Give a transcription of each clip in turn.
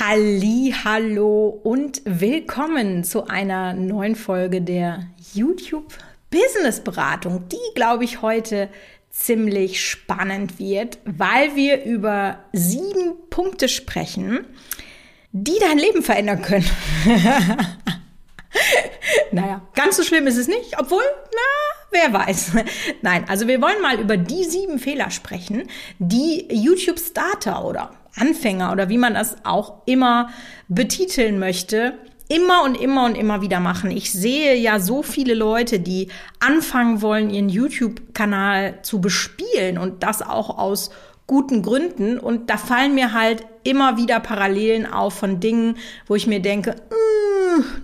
Halli, hallo und willkommen zu einer neuen Folge der YouTube Business Beratung, die glaube ich heute ziemlich spannend wird, weil wir über sieben Punkte sprechen, die dein Leben verändern können. naja, ganz so schlimm ist es nicht, obwohl, na, wer weiß. Nein, also wir wollen mal über die sieben Fehler sprechen, die YouTube Starter oder Anfänger oder wie man das auch immer betiteln möchte, immer und immer und immer wieder machen. Ich sehe ja so viele Leute, die anfangen wollen, ihren YouTube-Kanal zu bespielen und das auch aus guten Gründen. Und da fallen mir halt immer wieder Parallelen auf von Dingen, wo ich mir denke, mm,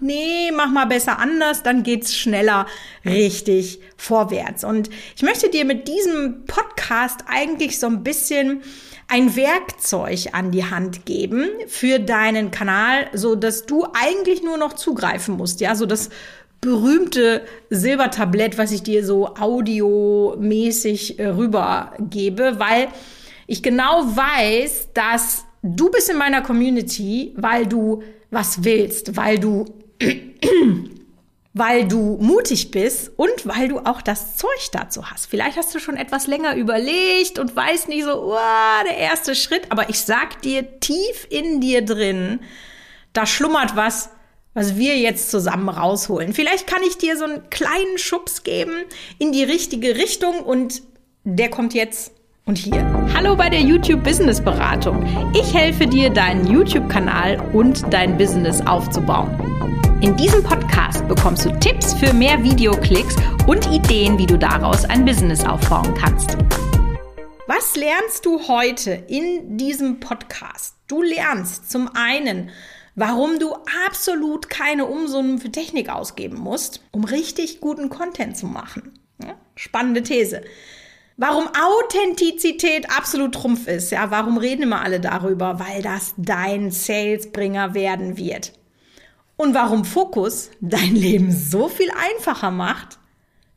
nee, mach mal besser anders, dann geht's schneller richtig vorwärts. Und ich möchte dir mit diesem Podcast eigentlich so ein bisschen ein Werkzeug an die Hand geben für deinen Kanal, so dass du eigentlich nur noch zugreifen musst, ja, so das berühmte Silbertablett, was ich dir so audiomäßig äh, rübergebe, weil ich genau weiß, dass du bist in meiner Community, weil du was willst, weil du weil du mutig bist und weil du auch das Zeug dazu hast. Vielleicht hast du schon etwas länger überlegt und weißt nicht so, oh, der erste Schritt, aber ich sag dir tief in dir drin, da schlummert was, was wir jetzt zusammen rausholen. Vielleicht kann ich dir so einen kleinen Schubs geben in die richtige Richtung und der kommt jetzt und hier. Hallo bei der YouTube Business Beratung. Ich helfe dir, deinen YouTube-Kanal und dein Business aufzubauen. In diesem Podcast bekommst du Tipps für mehr Videoklicks und Ideen, wie du daraus ein Business aufbauen kannst. Was lernst du heute in diesem Podcast? Du lernst zum einen, warum du absolut keine Umsummen für Technik ausgeben musst, um richtig guten Content zu machen. Spannende These. Warum Authentizität absolut Trumpf ist, ja, warum reden immer alle darüber? Weil das dein Salesbringer werden wird. Und warum Fokus dein Leben so viel einfacher macht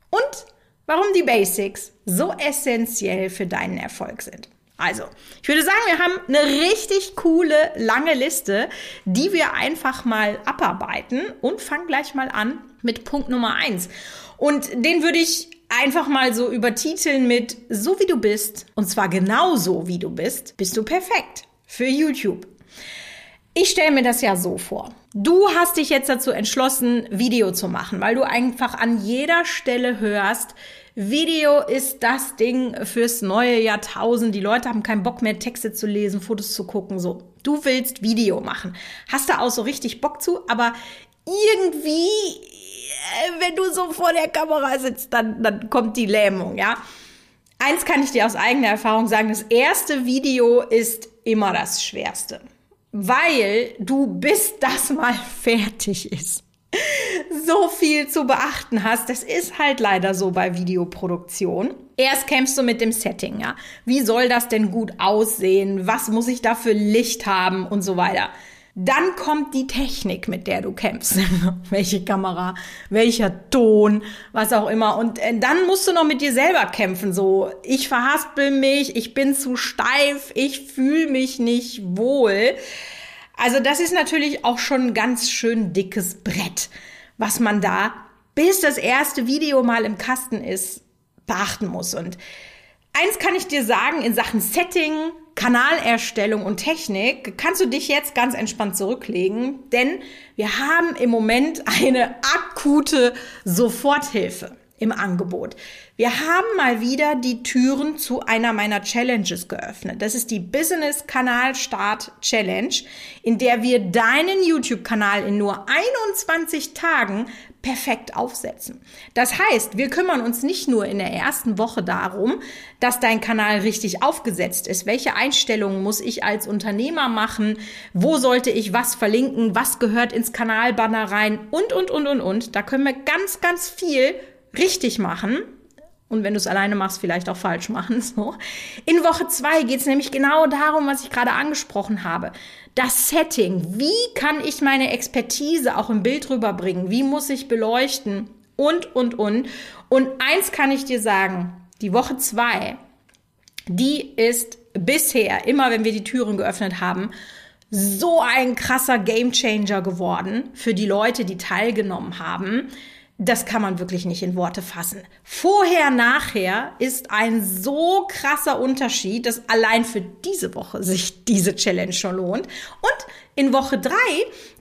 und warum die Basics so essentiell für deinen Erfolg sind. Also, ich würde sagen, wir haben eine richtig coole, lange Liste, die wir einfach mal abarbeiten und fangen gleich mal an mit Punkt Nummer eins. Und den würde ich einfach mal so übertiteln mit so wie du bist, und zwar genauso wie du bist, bist du perfekt für YouTube. Ich stelle mir das ja so vor. Du hast dich jetzt dazu entschlossen, Video zu machen, weil du einfach an jeder Stelle hörst, Video ist das Ding fürs neue Jahrtausend. Die Leute haben keinen Bock mehr, Texte zu lesen, Fotos zu gucken. So, du willst Video machen. Hast da auch so richtig Bock zu, aber irgendwie wenn du so vor der Kamera sitzt, dann, dann kommt die Lähmung, ja. Eins kann ich dir aus eigener Erfahrung sagen, das erste Video ist immer das Schwerste, weil du bis das mal fertig ist so viel zu beachten hast. Das ist halt leider so bei Videoproduktion. Erst kämpfst du mit dem Setting, ja. Wie soll das denn gut aussehen? Was muss ich da für Licht haben und so weiter? Dann kommt die Technik, mit der du kämpfst. Welche Kamera, welcher Ton, was auch immer. Und äh, dann musst du noch mit dir selber kämpfen. So, ich verhaspel mich, ich bin zu steif, ich fühle mich nicht wohl. Also das ist natürlich auch schon ein ganz schön dickes Brett, was man da, bis das erste Video mal im Kasten ist, beachten muss. Und eins kann ich dir sagen, in Sachen Setting, Kanalerstellung und Technik kannst du dich jetzt ganz entspannt zurücklegen, denn wir haben im Moment eine akute Soforthilfe im Angebot. Wir haben mal wieder die Türen zu einer meiner Challenges geöffnet. Das ist die Business Kanal Start Challenge, in der wir deinen YouTube-Kanal in nur 21 Tagen perfekt aufsetzen. Das heißt, wir kümmern uns nicht nur in der ersten Woche darum, dass dein Kanal richtig aufgesetzt ist. Welche Einstellungen muss ich als Unternehmer machen? Wo sollte ich was verlinken? Was gehört ins Kanalbanner rein? Und, und, und, und, und. Da können wir ganz, ganz viel richtig machen. Und wenn du es alleine machst, vielleicht auch falsch machen. So. In Woche zwei geht es nämlich genau darum, was ich gerade angesprochen habe. Das Setting. Wie kann ich meine Expertise auch im Bild rüberbringen? Wie muss ich beleuchten? Und, und, und. Und eins kann ich dir sagen. Die Woche zwei, die ist bisher, immer wenn wir die Türen geöffnet haben, so ein krasser Gamechanger geworden für die Leute, die teilgenommen haben das kann man wirklich nicht in Worte fassen. Vorher, nachher ist ein so krasser Unterschied, dass allein für diese Woche sich diese Challenge schon lohnt. Und in Woche drei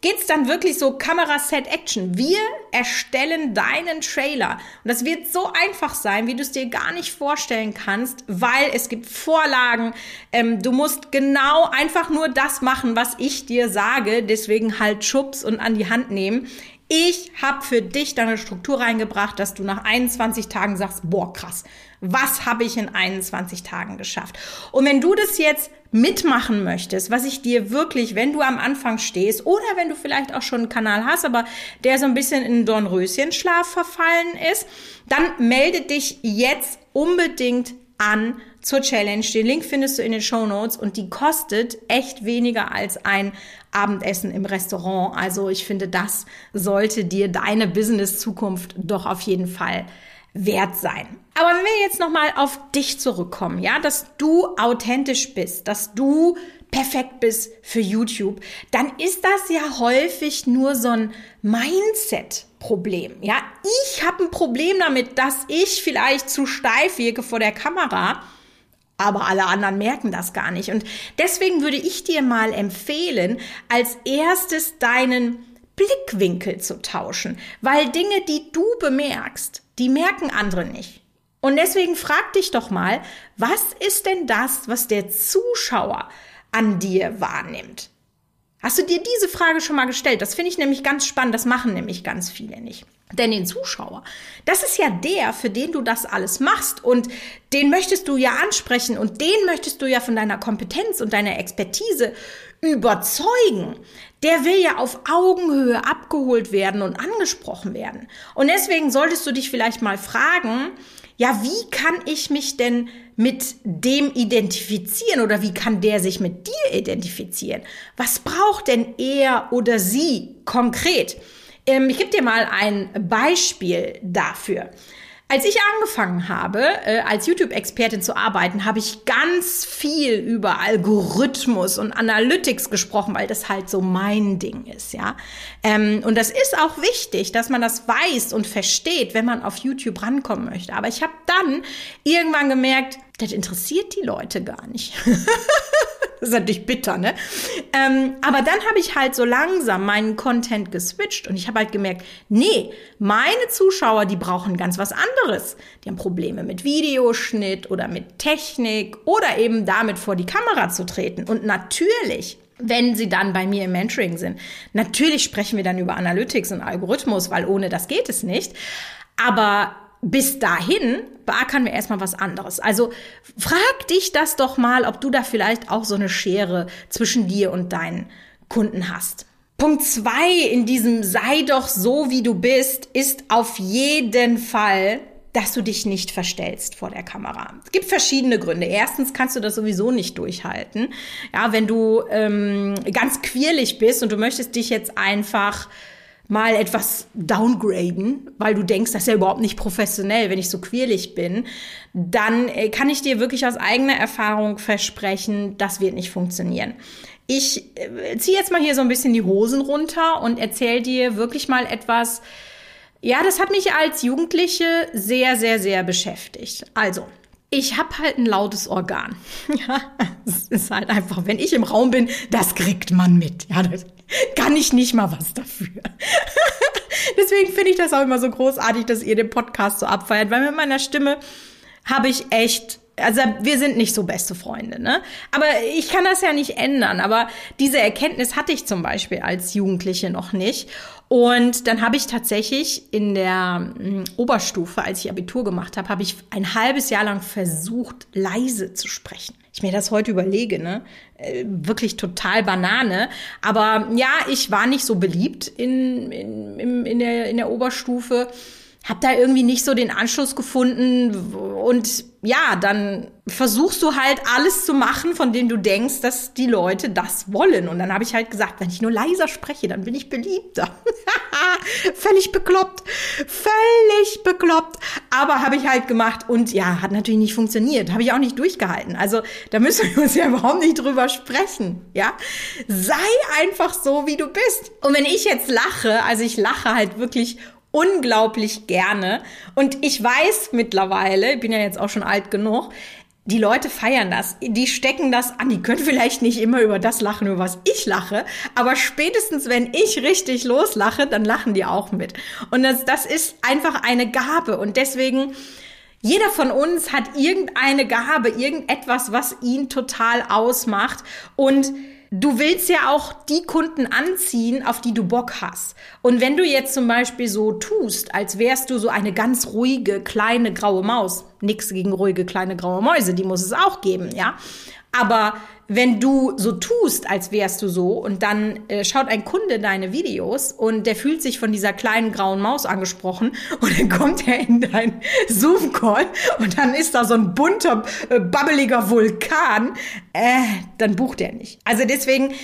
geht's dann wirklich so Kamera Set Action. Wir erstellen deinen Trailer. Und das wird so einfach sein, wie du es dir gar nicht vorstellen kannst, weil es gibt Vorlagen. Ähm, du musst genau einfach nur das machen, was ich dir sage. Deswegen halt Schubs und an die Hand nehmen. Ich habe für dich deine Struktur reingebracht, dass du nach 21 Tagen sagst, boah, krass, was habe ich in 21 Tagen geschafft? Und wenn du das jetzt mitmachen möchtest, was ich dir wirklich, wenn du am Anfang stehst oder wenn du vielleicht auch schon einen Kanal hast, aber der so ein bisschen in Dornröschenschlaf verfallen ist, dann melde dich jetzt unbedingt an zur Challenge. Den Link findest du in den Show Notes und die kostet echt weniger als ein Abendessen im Restaurant. Also ich finde, das sollte dir deine Business-Zukunft doch auf jeden Fall wert sein. Aber wenn wir jetzt nochmal auf dich zurückkommen, ja, dass du authentisch bist, dass du perfekt bist für YouTube, dann ist das ja häufig nur so ein Mindset-Problem. Ja, ich habe ein Problem damit, dass ich vielleicht zu steif wirke vor der Kamera aber alle anderen merken das gar nicht. Und deswegen würde ich dir mal empfehlen, als erstes deinen Blickwinkel zu tauschen, weil Dinge, die du bemerkst, die merken andere nicht. Und deswegen frag dich doch mal, was ist denn das, was der Zuschauer an dir wahrnimmt? Hast du dir diese Frage schon mal gestellt? Das finde ich nämlich ganz spannend. Das machen nämlich ganz viele nicht. Denn den Zuschauer, das ist ja der, für den du das alles machst und den möchtest du ja ansprechen und den möchtest du ja von deiner Kompetenz und deiner Expertise überzeugen. Der will ja auf Augenhöhe abgeholt werden und angesprochen werden. Und deswegen solltest du dich vielleicht mal fragen, ja, wie kann ich mich denn mit dem identifizieren oder wie kann der sich mit dir identifizieren? Was braucht denn er oder sie konkret? Ähm, ich gebe dir mal ein Beispiel dafür. Als ich angefangen habe, äh, als YouTube-Expertin zu arbeiten, habe ich ganz viel über Algorithmus und Analytics gesprochen, weil das halt so mein Ding ist, ja. Ähm, und das ist auch wichtig, dass man das weiß und versteht, wenn man auf YouTube rankommen möchte. Aber ich habe dann irgendwann gemerkt, das interessiert die Leute gar nicht. das ist natürlich bitter, ne? Ähm, aber dann habe ich halt so langsam meinen Content geswitcht und ich habe halt gemerkt, nee, meine Zuschauer, die brauchen ganz was anderes. Die haben Probleme mit Videoschnitt oder mit Technik oder eben damit vor die Kamera zu treten. Und natürlich wenn sie dann bei mir im Mentoring sind. Natürlich sprechen wir dann über Analytics und Algorithmus, weil ohne das geht es nicht. Aber bis dahin beackern wir erstmal was anderes. Also frag dich das doch mal, ob du da vielleicht auch so eine Schere zwischen dir und deinen Kunden hast. Punkt zwei in diesem sei doch so, wie du bist, ist auf jeden Fall, dass du dich nicht verstellst vor der Kamera. Es gibt verschiedene Gründe. Erstens kannst du das sowieso nicht durchhalten. Ja, wenn du ähm, ganz quirlig bist und du möchtest dich jetzt einfach mal etwas downgraden, weil du denkst, das ist ja überhaupt nicht professionell, wenn ich so quirlig bin, dann äh, kann ich dir wirklich aus eigener Erfahrung versprechen, das wird nicht funktionieren. Ich äh, ziehe jetzt mal hier so ein bisschen die Hosen runter und erzähle dir wirklich mal etwas, ja, das hat mich als Jugendliche sehr, sehr, sehr beschäftigt. Also, ich habe halt ein lautes Organ. Ja, es ist halt einfach, wenn ich im Raum bin, das kriegt man mit. Ja, das kann ich nicht mal was dafür. Deswegen finde ich das auch immer so großartig, dass ihr den Podcast so abfeiert, weil mit meiner Stimme habe ich echt also wir sind nicht so beste Freunde, ne? Aber ich kann das ja nicht ändern. Aber diese Erkenntnis hatte ich zum Beispiel als Jugendliche noch nicht. Und dann habe ich tatsächlich in der hm, Oberstufe, als ich Abitur gemacht habe, habe ich ein halbes Jahr lang versucht, leise zu sprechen. Ich mir das heute überlege, ne? Äh, wirklich total Banane. Aber ja, ich war nicht so beliebt in, in, in, der, in der Oberstufe. habe da irgendwie nicht so den Anschluss gefunden und ja, dann versuchst du halt alles zu machen, von dem du denkst, dass die Leute das wollen. Und dann habe ich halt gesagt, wenn ich nur leiser spreche, dann bin ich beliebter. völlig bekloppt, völlig bekloppt. Aber habe ich halt gemacht und ja, hat natürlich nicht funktioniert, habe ich auch nicht durchgehalten. Also da müssen wir uns ja überhaupt nicht drüber sprechen, ja. Sei einfach so, wie du bist. Und wenn ich jetzt lache, also ich lache halt wirklich unglaublich gerne. Und ich weiß mittlerweile, ich bin ja jetzt auch schon alt genug, die Leute feiern das, die stecken das an, die können vielleicht nicht immer über das lachen, über was ich lache, aber spätestens wenn ich richtig loslache, dann lachen die auch mit. Und das, das ist einfach eine Gabe. Und deswegen, jeder von uns hat irgendeine Gabe, irgendetwas, was ihn total ausmacht. Und du willst ja auch die Kunden anziehen, auf die du Bock hast. Und wenn du jetzt zum Beispiel so tust, als wärst du so eine ganz ruhige, kleine graue Maus, nichts gegen ruhige, kleine graue Mäuse, die muss es auch geben, ja. Aber wenn du so tust, als wärst du so, und dann äh, schaut ein Kunde deine Videos und der fühlt sich von dieser kleinen grauen Maus angesprochen und dann kommt er in dein Zoom-Call und dann ist da so ein bunter, äh, babbeliger Vulkan, äh, dann bucht er nicht. Also deswegen,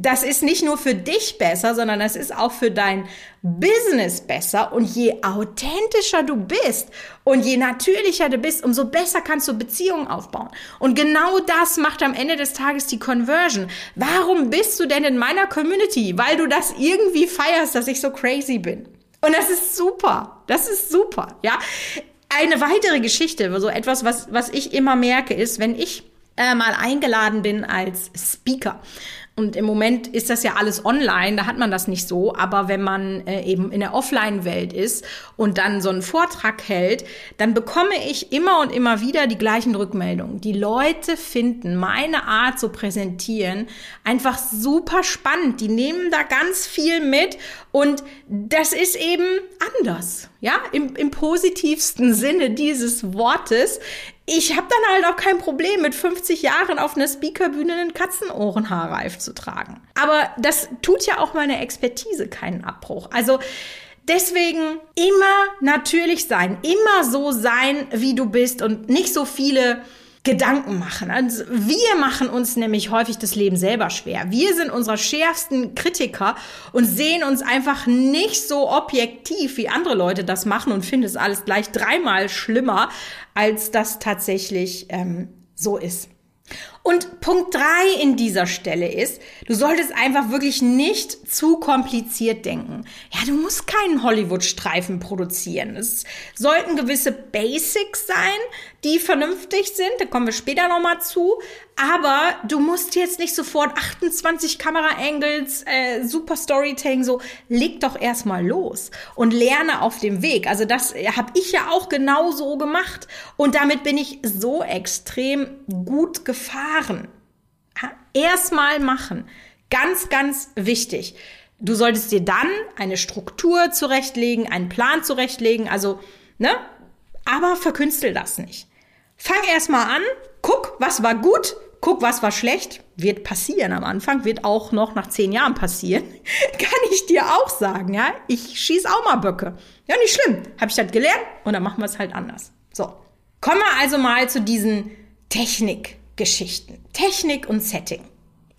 das ist nicht nur für dich besser, sondern das ist auch für dein Business besser und je authentischer du bist und je natürlicher du bist, umso besser kannst du Beziehungen aufbauen. Und genau das macht am Ende des Tages die Conversion. Warum bist du denn in meiner Community? Weil du das irgendwie feierst, dass ich so crazy bin. Und das ist super. Das ist super. Ja. Eine weitere Geschichte, so etwas, was, was ich immer merke, ist, wenn ich äh, mal eingeladen bin als Speaker und im Moment ist das ja alles online, da hat man das nicht so. Aber wenn man äh, eben in der Offline-Welt ist und dann so einen Vortrag hält, dann bekomme ich immer und immer wieder die gleichen Rückmeldungen. Die Leute finden meine Art zu präsentieren einfach super spannend. Die nehmen da ganz viel mit und das ist eben anders. Ja, im, im positivsten Sinne dieses Wortes ich habe dann halt auch kein Problem, mit 50 Jahren auf einer Speakerbühne einen Katzenohrenhaarreif zu tragen. Aber das tut ja auch meiner Expertise keinen Abbruch. Also deswegen immer natürlich sein, immer so sein, wie du bist und nicht so viele Gedanken machen. Also wir machen uns nämlich häufig das Leben selber schwer. Wir sind unsere schärfsten Kritiker und sehen uns einfach nicht so objektiv, wie andere Leute das machen und finden es alles gleich dreimal schlimmer, als das tatsächlich ähm, so ist. Und Punkt drei in dieser Stelle ist, du solltest einfach wirklich nicht zu kompliziert denken. Ja, du musst keinen Hollywood-Streifen produzieren. Es sollten gewisse Basics sein, die vernünftig sind. Da kommen wir später nochmal zu. Aber du musst jetzt nicht sofort 28 Kamera-Angles, äh, super Storytelling, so. Leg doch erstmal los und lerne auf dem Weg. Also das habe ich ja auch genau so gemacht. Und damit bin ich so extrem gut gefahren. Erstmal machen. Ganz, ganz wichtig. Du solltest dir dann eine Struktur zurechtlegen, einen Plan zurechtlegen, also, ne? Aber verkünstel das nicht. Fang erstmal an, guck, was war gut, guck, was war schlecht. Wird passieren am Anfang, wird auch noch nach zehn Jahren passieren. Kann ich dir auch sagen, ja? Ich schieß auch mal Böcke. Ja, nicht schlimm. Habe ich das gelernt und dann machen wir es halt anders. So. Kommen wir also mal zu diesen Technikgeschichten. Technik und Setting.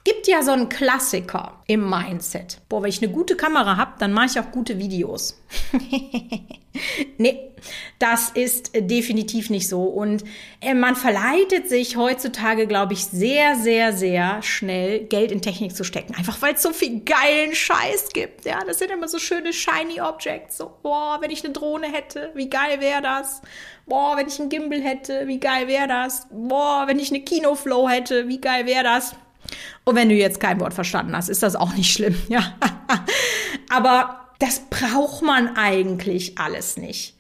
Gibt ja so einen Klassiker im Mindset. Boah, wenn ich eine gute Kamera habe, dann mache ich auch gute Videos. nee, das ist definitiv nicht so. Und äh, man verleitet sich heutzutage, glaube ich, sehr, sehr, sehr schnell Geld in Technik zu stecken. Einfach weil es so viel geilen Scheiß gibt. Ja, das sind immer so schöne shiny Objects. So, boah, wenn ich eine Drohne hätte, wie geil wäre das? Boah, wenn ich einen Gimbal hätte, wie geil wäre das? Boah, wenn ich eine Kinoflow hätte, wie geil wäre das? Und wenn du jetzt kein Wort verstanden hast, ist das auch nicht schlimm, ja. Aber das braucht man eigentlich alles nicht.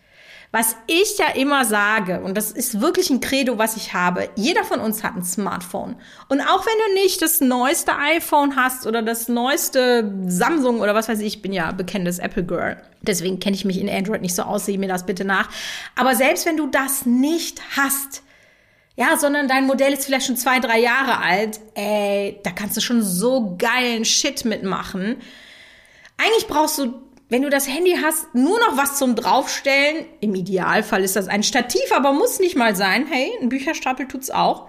Was ich ja immer sage, und das ist wirklich ein Credo, was ich habe, jeder von uns hat ein Smartphone. Und auch wenn du nicht das neueste iPhone hast oder das neueste Samsung oder was weiß ich, ich bin ja bekennendes Apple Girl. Deswegen kenne ich mich in Android nicht so aus, sehe mir das bitte nach. Aber selbst wenn du das nicht hast, ja, sondern dein Modell ist vielleicht schon zwei, drei Jahre alt, ey, da kannst du schon so geilen Shit mitmachen. Eigentlich brauchst du wenn du das Handy hast, nur noch was zum Draufstellen. Im Idealfall ist das ein Stativ, aber muss nicht mal sein. Hey, ein Bücherstapel tut's auch.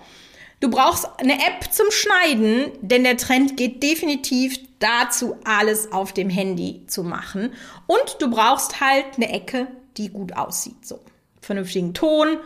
Du brauchst eine App zum Schneiden, denn der Trend geht definitiv dazu, alles auf dem Handy zu machen. Und du brauchst halt eine Ecke, die gut aussieht. So, vernünftigen Ton,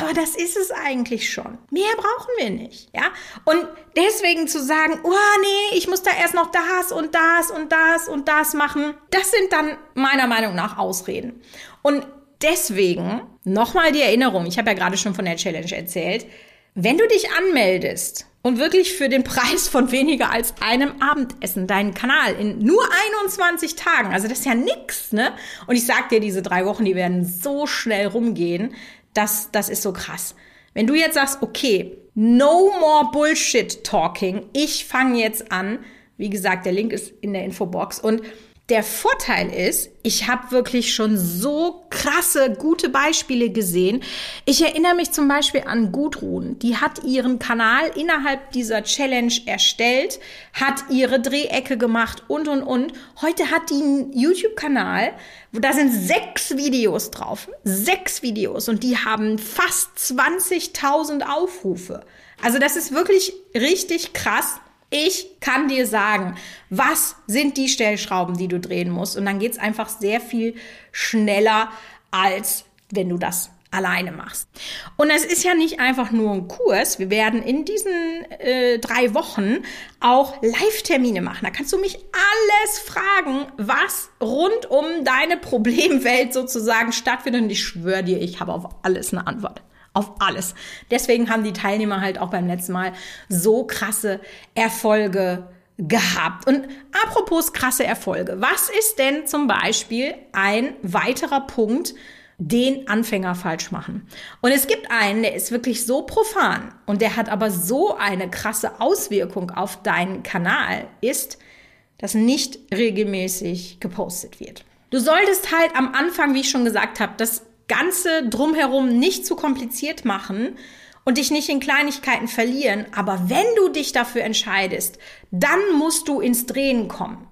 aber das ist es eigentlich schon. Mehr brauchen wir nicht, ja? Und deswegen zu sagen, oh nee, ich muss da erst noch das und das und das und das machen, das sind dann meiner Meinung nach Ausreden. Und deswegen nochmal die Erinnerung, ich habe ja gerade schon von der Challenge erzählt, wenn du dich anmeldest und wirklich für den Preis von weniger als einem Abendessen deinen Kanal in nur 21 Tagen, also das ist ja nix, ne? Und ich sag dir, diese drei Wochen, die werden so schnell rumgehen, das, das ist so krass. Wenn du jetzt sagst, okay, no more Bullshit talking, ich fange jetzt an, wie gesagt, der Link ist in der Infobox und der Vorteil ist, ich habe wirklich schon so krasse, gute Beispiele gesehen. Ich erinnere mich zum Beispiel an Gudrun. Die hat ihren Kanal innerhalb dieser Challenge erstellt, hat ihre Drehecke gemacht und, und, und. Heute hat die einen YouTube-Kanal, da sind sechs Videos drauf. Sechs Videos und die haben fast 20.000 Aufrufe. Also das ist wirklich richtig krass. Ich kann dir sagen, was sind die Stellschrauben, die du drehen musst. Und dann geht's einfach sehr viel schneller, als wenn du das alleine machst. Und es ist ja nicht einfach nur ein Kurs. Wir werden in diesen äh, drei Wochen auch Live-Termine machen. Da kannst du mich alles fragen, was rund um deine Problemwelt sozusagen stattfindet. Und ich schwöre dir, ich habe auf alles eine Antwort auf alles. Deswegen haben die Teilnehmer halt auch beim letzten Mal so krasse Erfolge gehabt. Und apropos krasse Erfolge, was ist denn zum Beispiel ein weiterer Punkt, den Anfänger falsch machen? Und es gibt einen, der ist wirklich so profan und der hat aber so eine krasse Auswirkung auf deinen Kanal, ist, dass nicht regelmäßig gepostet wird. Du solltest halt am Anfang, wie ich schon gesagt habe, das Ganze drumherum nicht zu kompliziert machen und dich nicht in Kleinigkeiten verlieren. Aber wenn du dich dafür entscheidest, dann musst du ins Drehen kommen.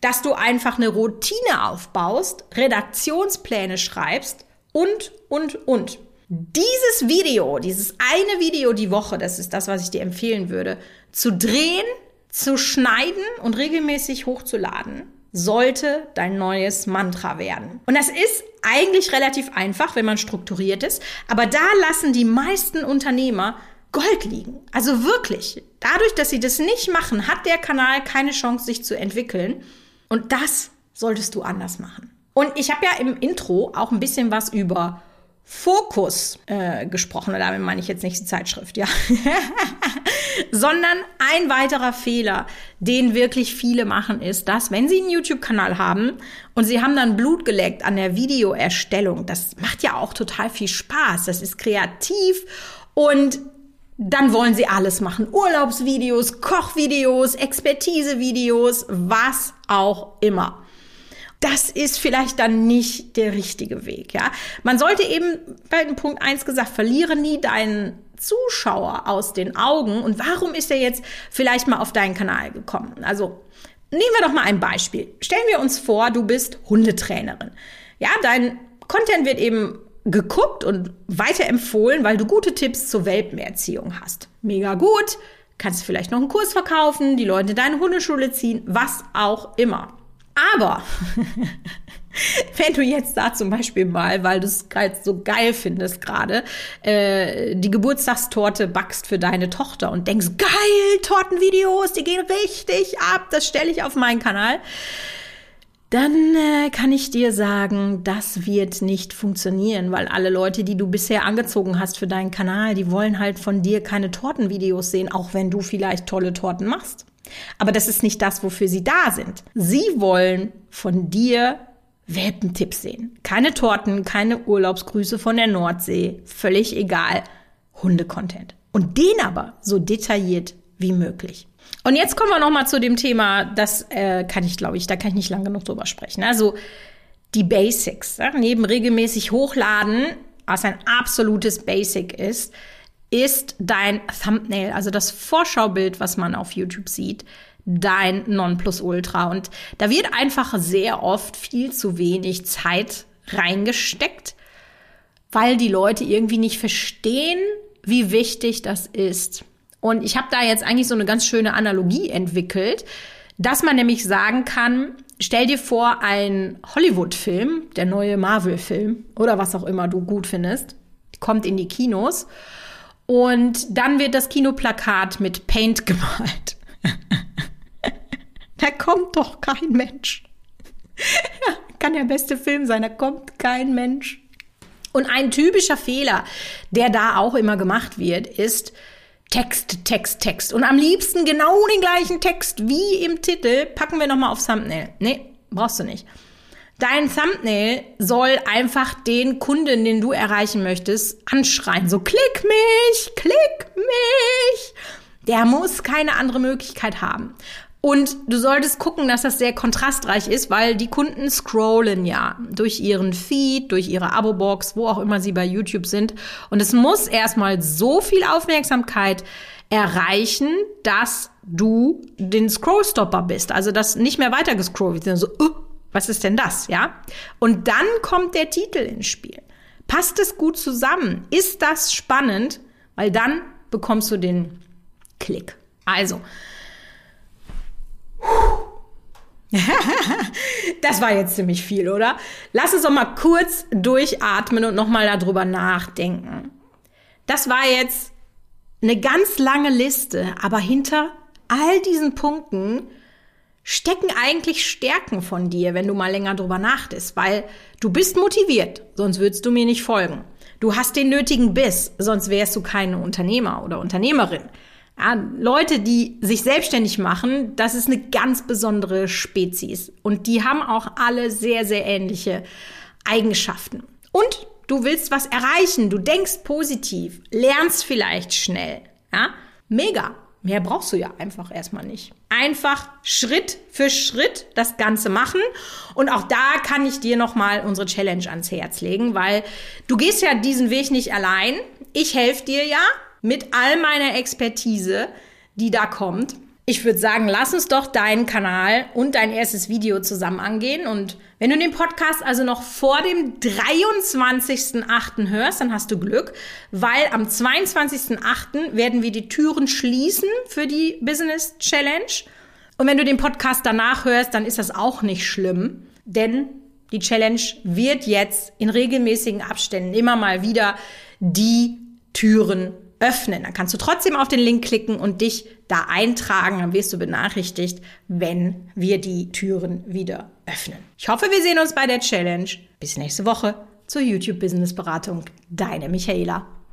Dass du einfach eine Routine aufbaust, Redaktionspläne schreibst und, und, und. Dieses Video, dieses eine Video die Woche, das ist das, was ich dir empfehlen würde, zu drehen, zu schneiden und regelmäßig hochzuladen, sollte dein neues Mantra werden. Und das ist eigentlich relativ einfach, wenn man strukturiert ist, aber da lassen die meisten Unternehmer Gold liegen. Also wirklich. Dadurch, dass sie das nicht machen, hat der Kanal keine Chance, sich zu entwickeln. Und das solltest du anders machen. Und ich habe ja im Intro auch ein bisschen was über Fokus äh, gesprochen. Und damit meine ich jetzt nicht die Zeitschrift, ja. Sondern ein weiterer Fehler, den wirklich viele machen, ist, dass wenn sie einen YouTube-Kanal haben und sie haben dann Blut geleckt an der Videoerstellung, das macht ja auch total viel Spaß, das ist kreativ und dann wollen sie alles machen. Urlaubsvideos, Kochvideos, Expertisevideos, was auch immer das ist vielleicht dann nicht der richtige Weg, ja. Man sollte eben bei Punkt eins gesagt, verliere nie deinen Zuschauer aus den Augen. Und warum ist er jetzt vielleicht mal auf deinen Kanal gekommen? Also, nehmen wir doch mal ein Beispiel. Stellen wir uns vor, du bist Hundetrainerin. Ja, dein Content wird eben geguckt und weiterempfohlen, weil du gute Tipps zur Welpenerziehung hast. Mega gut. Kannst vielleicht noch einen Kurs verkaufen, die Leute in deine Hundeschule ziehen, was auch immer. Aber wenn du jetzt da zum Beispiel mal, weil du es so geil findest gerade, äh, die Geburtstagstorte backst für deine Tochter und denkst, geil, Tortenvideos, die gehen richtig ab, das stelle ich auf meinen Kanal, dann äh, kann ich dir sagen, das wird nicht funktionieren, weil alle Leute, die du bisher angezogen hast für deinen Kanal, die wollen halt von dir keine Tortenvideos sehen, auch wenn du vielleicht tolle Torten machst. Aber das ist nicht das, wofür sie da sind. Sie wollen von dir Welpentipps sehen. Keine Torten, keine Urlaubsgrüße von der Nordsee, völlig egal. Hundecontent. Und den aber so detailliert wie möglich. Und jetzt kommen wir noch mal zu dem Thema, das äh, kann ich, glaube ich, da kann ich nicht lang genug drüber sprechen. Also die Basics. Ja? Neben regelmäßig hochladen, was ein absolutes Basic ist, ist dein Thumbnail, also das Vorschaubild, was man auf YouTube sieht, dein Nonplusultra. Und da wird einfach sehr oft viel zu wenig Zeit reingesteckt, weil die Leute irgendwie nicht verstehen, wie wichtig das ist. Und ich habe da jetzt eigentlich so eine ganz schöne Analogie entwickelt, dass man nämlich sagen kann, stell dir vor, ein Hollywood-Film, der neue Marvel-Film oder was auch immer du gut findest, kommt in die Kinos und dann wird das Kinoplakat mit Paint gemalt. da kommt doch kein Mensch. Kann der beste Film sein, da kommt kein Mensch. Und ein typischer Fehler, der da auch immer gemacht wird, ist Text, Text, Text. Und am liebsten genau den gleichen Text wie im Titel packen wir nochmal auf Thumbnail. Nee, brauchst du nicht. Dein Thumbnail soll einfach den Kunden, den du erreichen möchtest, anschreien. So, klick mich, klick mich. Der muss keine andere Möglichkeit haben. Und du solltest gucken, dass das sehr kontrastreich ist, weil die Kunden scrollen ja durch ihren Feed, durch ihre Abo-Box, wo auch immer sie bei YouTube sind. Und es muss erstmal so viel Aufmerksamkeit erreichen, dass du den Scrollstopper bist. Also, dass nicht mehr weiter gescrollt wird, sondern so, uh, was ist denn das, ja? Und dann kommt der Titel ins Spiel. Passt es gut zusammen? Ist das spannend? Weil dann bekommst du den Klick. Also, das war jetzt ziemlich viel, oder? Lass uns doch mal kurz durchatmen und nochmal darüber nachdenken. Das war jetzt eine ganz lange Liste, aber hinter all diesen Punkten stecken eigentlich Stärken von dir, wenn du mal länger drüber nachdenkst, weil du bist motiviert, sonst würdest du mir nicht folgen. Du hast den nötigen Biss, sonst wärst du kein Unternehmer oder Unternehmerin. Ja, Leute, die sich selbstständig machen, das ist eine ganz besondere Spezies. Und die haben auch alle sehr, sehr ähnliche Eigenschaften. Und du willst was erreichen, du denkst positiv, lernst vielleicht schnell. Ja, mega. Mehr brauchst du ja einfach erstmal nicht. Einfach Schritt für Schritt das Ganze machen. Und auch da kann ich dir nochmal unsere Challenge ans Herz legen, weil du gehst ja diesen Weg nicht allein. Ich helfe dir ja mit all meiner Expertise, die da kommt. Ich würde sagen, lass uns doch deinen Kanal und dein erstes Video zusammen angehen. Und wenn du den Podcast also noch vor dem 23.08. hörst, dann hast du Glück, weil am 22.08. werden wir die Türen schließen für die Business Challenge. Und wenn du den Podcast danach hörst, dann ist das auch nicht schlimm, denn die Challenge wird jetzt in regelmäßigen Abständen immer mal wieder die Türen öffnen. Dann kannst du trotzdem auf den Link klicken und dich da eintragen. Dann wirst du benachrichtigt, wenn wir die Türen wieder öffnen. Ich hoffe, wir sehen uns bei der Challenge. Bis nächste Woche zur YouTube Business Beratung. Deine Michaela.